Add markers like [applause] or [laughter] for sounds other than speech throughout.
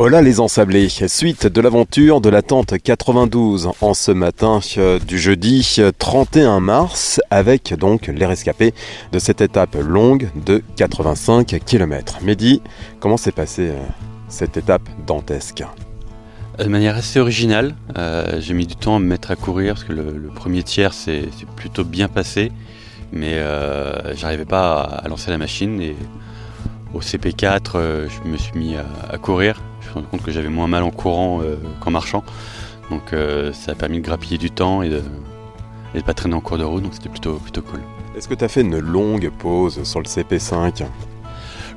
Hola les ensablés, suite de l'aventure de la tente 92 en ce matin euh, du jeudi 31 mars avec donc les rescapés de cette étape longue de 85 km. Mehdi, comment s'est passée euh, cette étape dantesque? Euh, de manière assez originale, j'ai mis du temps à me mettre à courir parce que le, premier tiers s'est plutôt bien passé, mais j'arrivais pas à, lancer la machine et au CP4 je me suis mis à courir suis rendu compte que j'avais moins mal en courant euh, qu'en marchant. Donc euh, ça a permis de grappiller du temps et de ne pas traîner en cours de route, donc c'était plutôt, plutôt cool. Est-ce que tu as fait une longue pause sur le CP5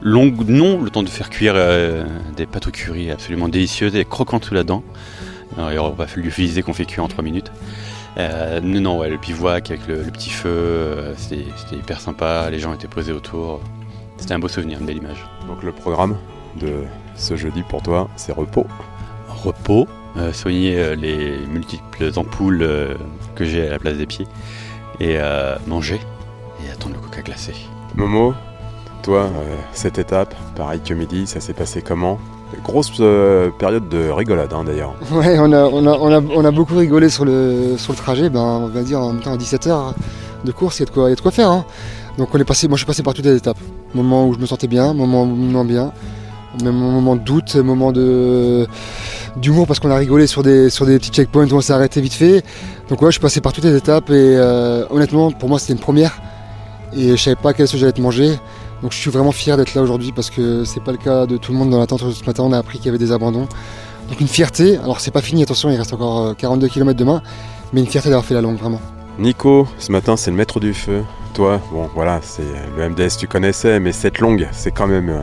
Longue, non, le temps de faire cuire euh, des pâtes au curry absolument délicieuses et croquantes sous la dent. Alors, il aurait pas fallu utiliser qu'on fait cuire en 3 minutes. non, non, ouais, le bivouac avec le, petit feu, c'était hyper sympa, les gens étaient posés autour. C'était un beau souvenir, une belle image. Donc le programme de ce jeudi pour toi, c'est repos. Repos, euh, soigner euh, les multiples ampoules euh, que j'ai à la place des pieds et manger et attendre le coca glacé. Momo, toi, cette étape, pareil que midi, ça s'est passé comment? Grosse période de rigolade hein, d'ailleurs. [laughs] Ouais, on a, on, a, beaucoup rigolé sur le, sur le trajet. Ben, on va dire en même temps à 17h de course, il y, a de quoi, de quoi faire. Hein. Donc on est passé, moi je suis passé par toutes les étapes. Moment où je me sentais bien, moment où moins bien même moment de doute, moment de d'humour parce qu'on a rigolé sur des, sur des petits checkpoints où on s'est arrêté vite fait. Donc ouais, je suis passé par toutes les étapes et euh, honnêtement, pour moi, c'était une première et je savais pas quelle sauce j'allais te manger. Donc je suis vraiment fier d'être là aujourd'hui parce que c'est pas le cas de tout le monde dans l'attente. Ce matin, on a appris qu'il y avait des abandons. Donc une fierté. Alors c'est pas fini, attention, il reste encore 42 euh, km demain, mais une fierté d'avoir fait la longue vraiment. Nico, ce matin, c'est le maître du feu. Toi, bon voilà, c'est le MDS tu connaissais, mais cette longue, c'est quand même euh,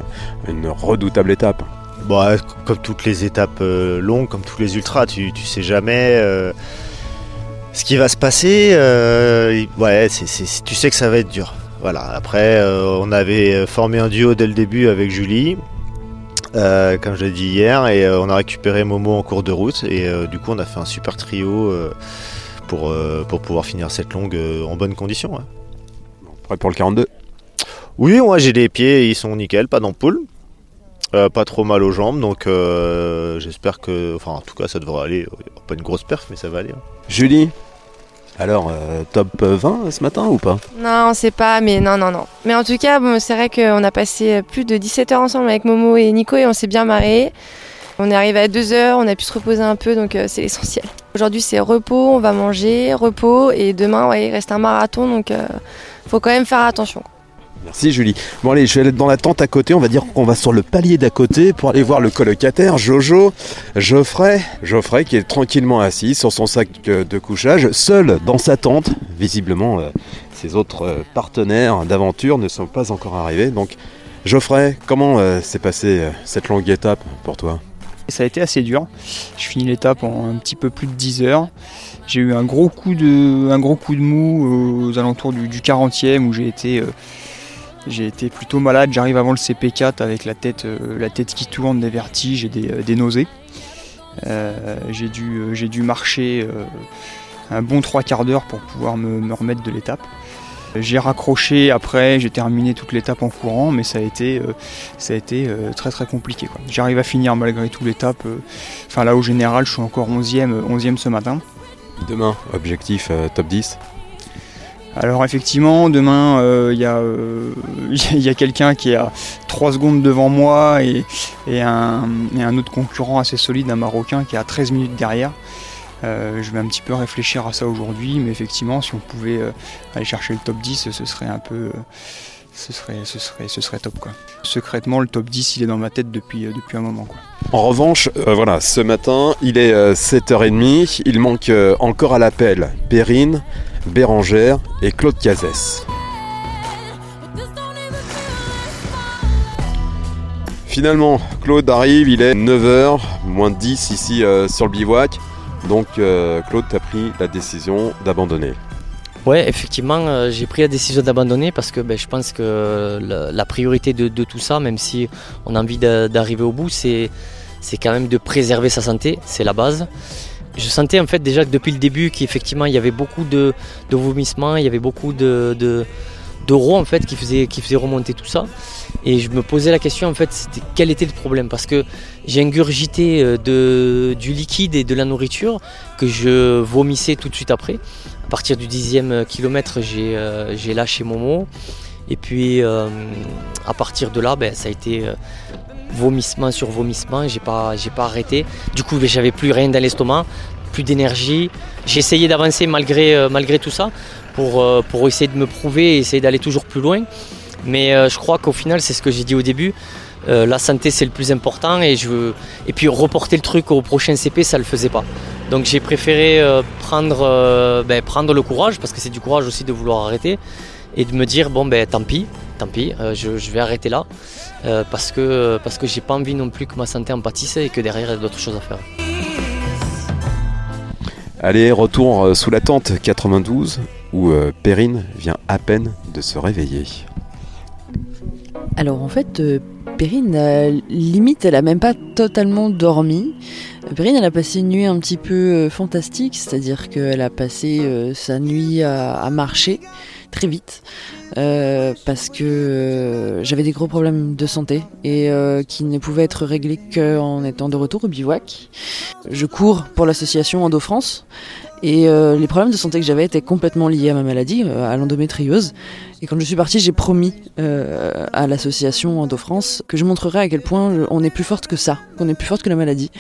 une redoutable étape. Bon, comme toutes les étapes euh, longues, comme tous les ultras, tu, tu sais jamais euh, ce qui va se passer. ouais, tu sais que ça va être dur. Voilà. Après, on avait formé un duo dès le début avec Julie. comme je l'ai dit hier, et on a récupéré Momo en cours de route, et du coup on a fait un super trio pour, pour pouvoir finir cette longue en bonne condition. Prêt pour le 42 Oui, moi j'ai les pieds, ils sont nickel, pas d'ampoule. Euh, pas trop mal aux jambes, donc euh, j'espère que. Enfin, en tout cas, ça devrait aller. Pas une grosse perf, mais ça va aller. Hein. Julie alors, euh, top 20 ce matin ou pas? Non, on sait pas, mais non, non, non. Mais en tout cas, bon, c'est vrai qu'on a passé plus de 17 heures ensemble avec Momo et Nico et on s'est bien marré. On est arrivé à 2 heures, on a pu se reposer un peu, donc c'est l'essentiel. Aujourd'hui, c'est repos, on va manger, repos, et demain, ouais, il reste un marathon, donc faut quand même faire attention. Merci Julie. Bon allez, je vais aller dans la tente à côté. On va dire qu'on va sur le palier d'à côté pour aller voir le colocataire Jojo, Geoffrey. Geoffrey qui est tranquillement assis sur son sac de couchage, seul dans sa tente. Visiblement, euh, ses autres euh, partenaires d'aventure ne sont pas encore arrivés. Donc Geoffrey, comment euh, s'est passée cette longue étape pour toi? Ça a été assez dur. Je finis l'étape en un petit peu plus de 10 heures. J'ai eu un gros coup de, un gros coup de mou aux alentours du, 40e où j'ai été, euh, été plutôt malade. J'arrive avant le CP4 avec la tête, euh, la tête qui tourne, des vertiges et des, euh, nausées. j'ai, dû, dû marcher un bon trois quarts d'heure pour pouvoir me, remettre de l'étape. J'ai raccroché après, j'ai terminé toute l'étape en courant, mais ça a été, ça a été très très compliqué. J'arrive à finir malgré tout l'étape. Enfin là au général, je suis encore 11e, 11e ce matin. Demain, objectif euh, top 10 alors effectivement, demain, euh, il euh, [laughs] y a, quelqu'un qui est à 3 secondes devant moi et, un, autre concurrent assez solide, un Marocain qui est à 13 minutes derrière. Je vais un petit peu réfléchir à ça aujourd'hui, mais effectivement, si on pouvait aller chercher le top 10, ce serait un peu ce serait, ce serait, ce serait top quoi. Secrètement, le top 10, il est dans ma tête depuis, euh, depuis un moment quoi. En revanche, euh, voilà, ce matin, il est 7h30, euh, il manque encore à l'appel Perrine, Bérangère et Claude Cazès. Finalement, Claude arrive, il est 9h, moins 10 ici sur le bivouac. Donc Claude, a pris la décision d'abandonner. Ouais, effectivement, euh, j'ai pris la décision d'abandonner parce que ben, je pense que la, priorité de, tout ça, même si on a envie d'arriver au bout, c'est quand même de préserver sa santé, c'est la base. Je sentais en fait déjà depuis le début qu'effectivement il y avait beaucoup de, vomissements, il y avait beaucoup de, de, en fait qui faisaient, remonter tout ça. Et je me posais la question en fait, quel était le problème? Parce que j'ai ingurgité euh, du liquide et de la nourriture que je vomissais tout de suite après. À partir du dixième kilomètre, j'ai euh, lâché Momo. Et puis euh, à partir de là, ben, ça a été euh, vomissement sur vomissement. J'ai pas, j'ai pas arrêté. Du coup, ben, j'avais plus rien dans l'estomac, plus d'énergie. J'ai essayé d'avancer malgré, euh, malgré tout ça pour, euh, pour essayer de me prouver et essayer d'aller toujours plus loin. Mais euh, je crois qu'au final, c'est ce que j'ai dit au début. euh, la santé c'est le plus important et je et puis reporter le truc au prochain CP ça le faisait pas donc j'ai préféré euh, prendre ben, prendre le courage parce que c'est du courage aussi de vouloir arrêter et de me dire bon ben tant pis tant pis je, vais arrêter là parce que parce que j'ai pas envie non plus que ma santé en pâtisse et que derrière il y a d'autres choses à faire Allez, retour sous la tente 92 où Perrine vient à peine de se réveiller. Alors en fait, euh, Perrine, euh, limite, elle a même pas totalement dormi. Euh, Perrine, elle a passé une nuit un petit peu fantastique, c'est-à-dire qu'elle a passé sa nuit à, à marcher très vite. parce que j'avais des gros problèmes de santé et qui ne pouvaient être réglés qu'en étant de retour au bivouac. Je cours pour l'association Endo France et euh, les problèmes de santé que j'avais étaient complètement liés à ma maladie, euh, à l'endométriose. Et quand je suis partie, j'ai promis euh, à l'association Endo France que je montrerai à quel point on est plus forte que ça, qu'on est plus forte que la maladie.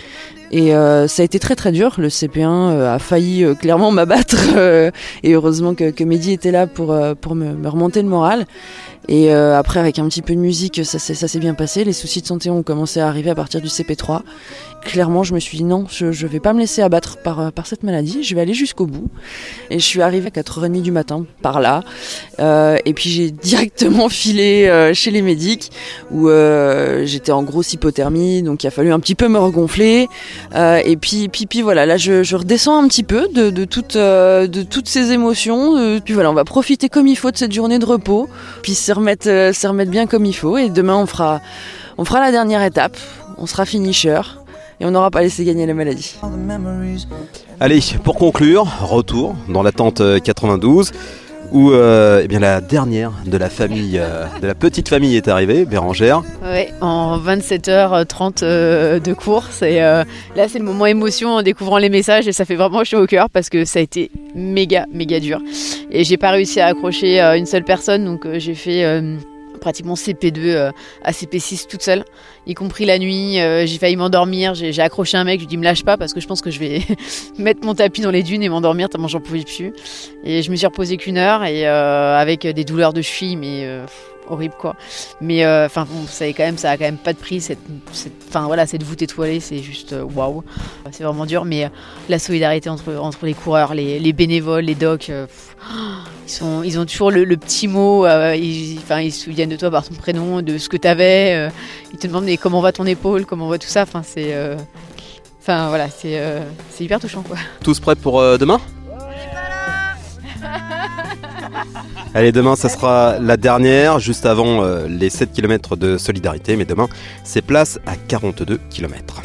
Et euh, ça a été très très dur. Le CP1 euh, a failli clairement m'abattre. [laughs] et heureusement que, que Mehdi était là pour, pour me, me remonter le moral. Et euh, après, avec un petit peu de musique, ça, s'est- bien passé. Les soucis de santé ont commencé à arriver à partir du CP3. Clairement, je me suis dit non, je, je vais pas me laisser abattre par, euh, par cette maladie. Je vais aller jusqu'au bout. Et je suis arrivée à 4h30 du matin, par là. Euh, et puis j'ai [laughs] directement filé chez les médics où j'étais en grosse hypothermie, donc il a fallu un petit peu me regonfler. Et puis, puis, voilà, là je, redescends un petit peu de, de, toutes, euh, de toutes ces émotions. Puis voilà, on va profiter comme il faut de cette journée de repos, puis se remettre, euh, se remettre bien comme il faut. Et demain on fera, on fera la dernière étape, on sera finisher. Et on n'aura pas laissé gagner la maladie. Allez, pour conclure, retour dans la tente euh, 92 où euh, eh bien, la dernière de la famille, euh, de la petite famille est arrivée, Bérangère. Ouais, en 27h30 euh, de course. Là, c'est le moment émotion en découvrant les messages et ça fait vraiment chaud au cœur parce que ça a été méga, méga dur. Et j'ai pas réussi à accrocher une seule personne, donc j'ai fait pratiquement CP2 euh, à CP6 toute seule, y compris la nuit. euh, j'ai failli m'endormir, j'ai accroché un mec, je lui dis me lâche pas parce que je pense que je vais [laughs] mettre mon tapis dans les dunes et m'endormir tellement j'en pouvais plus. Et je me suis reposée qu'une heure et euh, avec des douleurs de cheville, mais euh, horrible quoi. Mais euh, enfin bon, ça quand même, ça a quand même pas de prix. Cette, enfin voilà, cette voûte étoilée, c'est juste euh, waouh. C'est vraiment dur, mais euh, la solidarité entre entre les coureurs, les, les bénévoles, les docs, euh, [gasps] ils sont, ils ont toujours le, petit mot. euh, ils, ils se souviennent de toi par ton prénom, de ce que t'avais. Euh, ils te demandent comment va ton épaule, comment va tout ça. Enfin c'est, euh, enfin voilà, c'est euh, c'est hyper touchant quoi. Tous prêts pour euh, demain? Allez, demain, ça sera la dernière, juste avant les 7 km de solidarité. Mais demain, c'est place à 42 km.